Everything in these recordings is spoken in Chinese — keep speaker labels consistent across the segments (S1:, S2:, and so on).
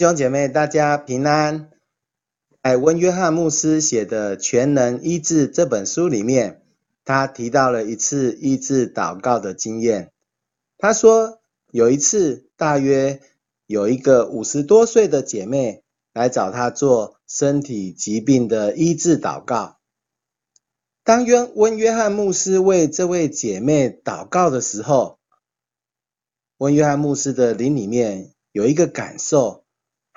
S1: 弟兄姐妹，大家平安。在温约翰牧师写的《全能医治》这本书里面，他提到了一次医治祷告的经验。他说，有一次，大约有一个五十多岁的姐妹来找他做身体疾病的医治祷告。当温温约翰牧师为这位姐妹祷告的时候，温约翰牧师的灵里面有一个感受，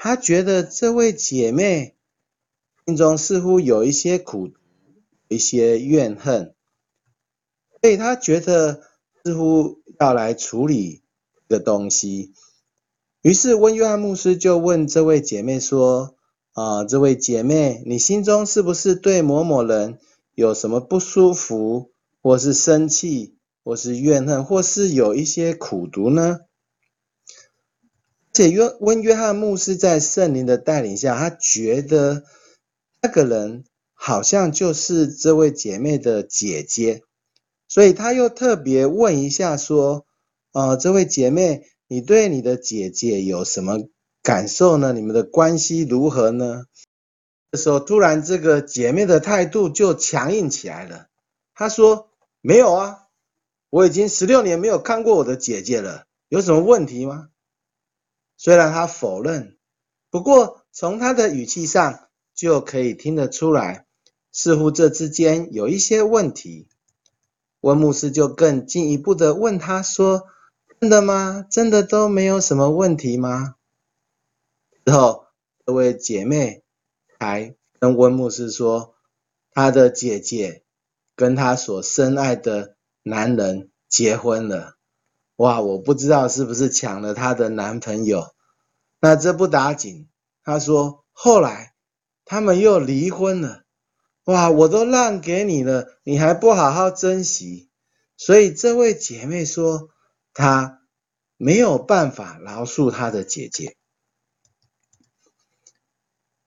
S1: 他觉得这位姐妹。心中似乎有一些苦，一些怨恨，所以他觉得似乎要来处理的东西。于是温约翰牧师就问这位姐妹说：“啊，这位姐妹，你心中是不是对某某人有什么不舒服，或是生气，或是怨恨，或是有一些苦毒呢？”且约温约翰牧师在圣灵的带领下，他觉得。那个人好像就是这位姐妹的姐姐，所以他又特别问一下说：“呃，这位姐妹，你对你的姐姐有什么感受呢？你们的关系如何呢？”这时候，突然这个姐妹的态度就强硬起来了。她说：“没有啊，我已经十六年没有看过我的姐姐了，有什么问题吗？”虽然她否认，不过从她的语气上。就可以听得出来，似乎这之间有一些问题。温牧师就更进一步的问他说：“真的吗？真的都没有什么问题吗？”之后，这位姐妹还跟温牧师说，她的姐姐跟她所深爱的男人结婚了。哇，我不知道是不是抢了她的男朋友。那这不打紧，她说后来。他们又离婚了，哇！我都让给你了，你还不好好珍惜，所以这位姐妹说，她没有办法饶恕她的姐姐。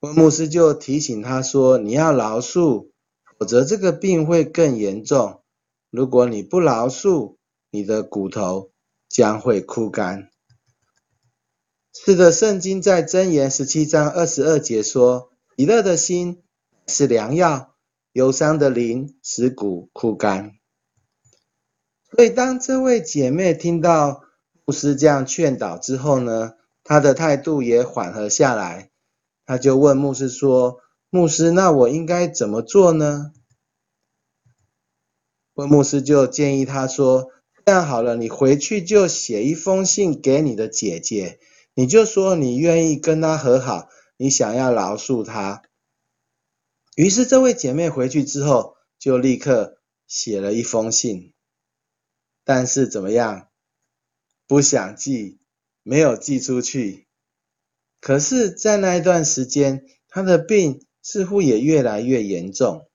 S1: 温牧师就提醒她说：“你要饶恕，否则这个病会更严重。如果你不饶恕，你的骨头将会枯干。”是的，圣经在箴言十七章二十二节说。喜乐的心是良药，忧伤的灵使骨枯干。所以，当这位姐妹听到牧师这样劝导之后呢，她的态度也缓和下来。她就问牧师说：“牧师，那我应该怎么做呢？”问牧师就建议她说：“样好了，你回去就写一封信给你的姐姐，你就说你愿意跟她和好。”你想要饶恕她，于是这位姐妹回去之后就立刻写了一封信，但是怎么样？不想寄，没有寄出去。可是，在那一段时间，她的病似乎也越来越严重。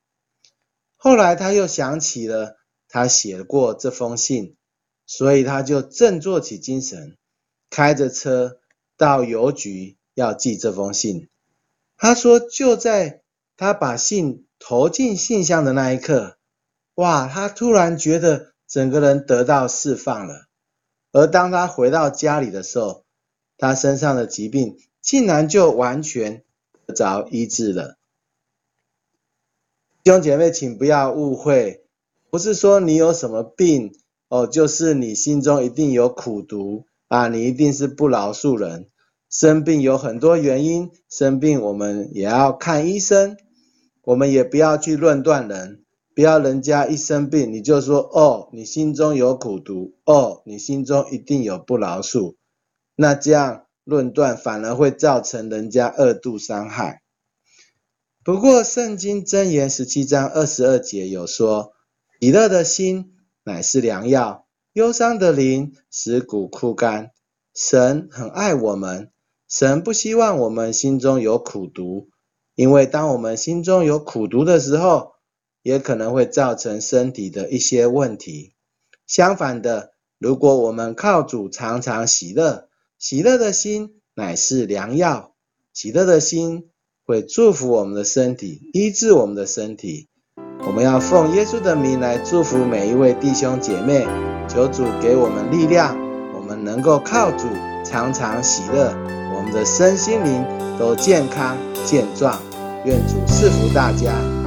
S1: 后来，她又想起了她写过这封信，所以他就振作起精神，开着车到邮局。要寄这封信，他说就在他把信投进信箱的那一刻，哇，他突然觉得整个人得到释放了。而当他回到家里的时候，他身上的疾病竟然就完全得着医治了。兄姐妹，请不要误会，不是说你有什么病哦，就是你心中一定有苦毒啊，你一定是不饶恕人。生病有很多原因，生病我们也要看医生，我们也不要去论断人，不要人家一生病你就说哦，你心中有苦毒，哦，你心中一定有不饶恕，那这样论断反而会造成人家二度伤害。不过圣经箴言十七章二十二节有说，喜乐的心乃是良药，忧伤的灵使骨枯干。神很爱我们。神不希望我们心中有苦毒，因为当我们心中有苦毒的时候，也可能会造成身体的一些问题。相反的，如果我们靠主常常喜乐，喜乐的心乃是良药，喜乐的心会祝福我们的身体，医治我们的身体。我们要奉耶稣的名来祝福每一位弟兄姐妹，求主给我们力量，我们能够靠主常常喜乐。我们的身心灵都健康健壮。愿主赐福大家。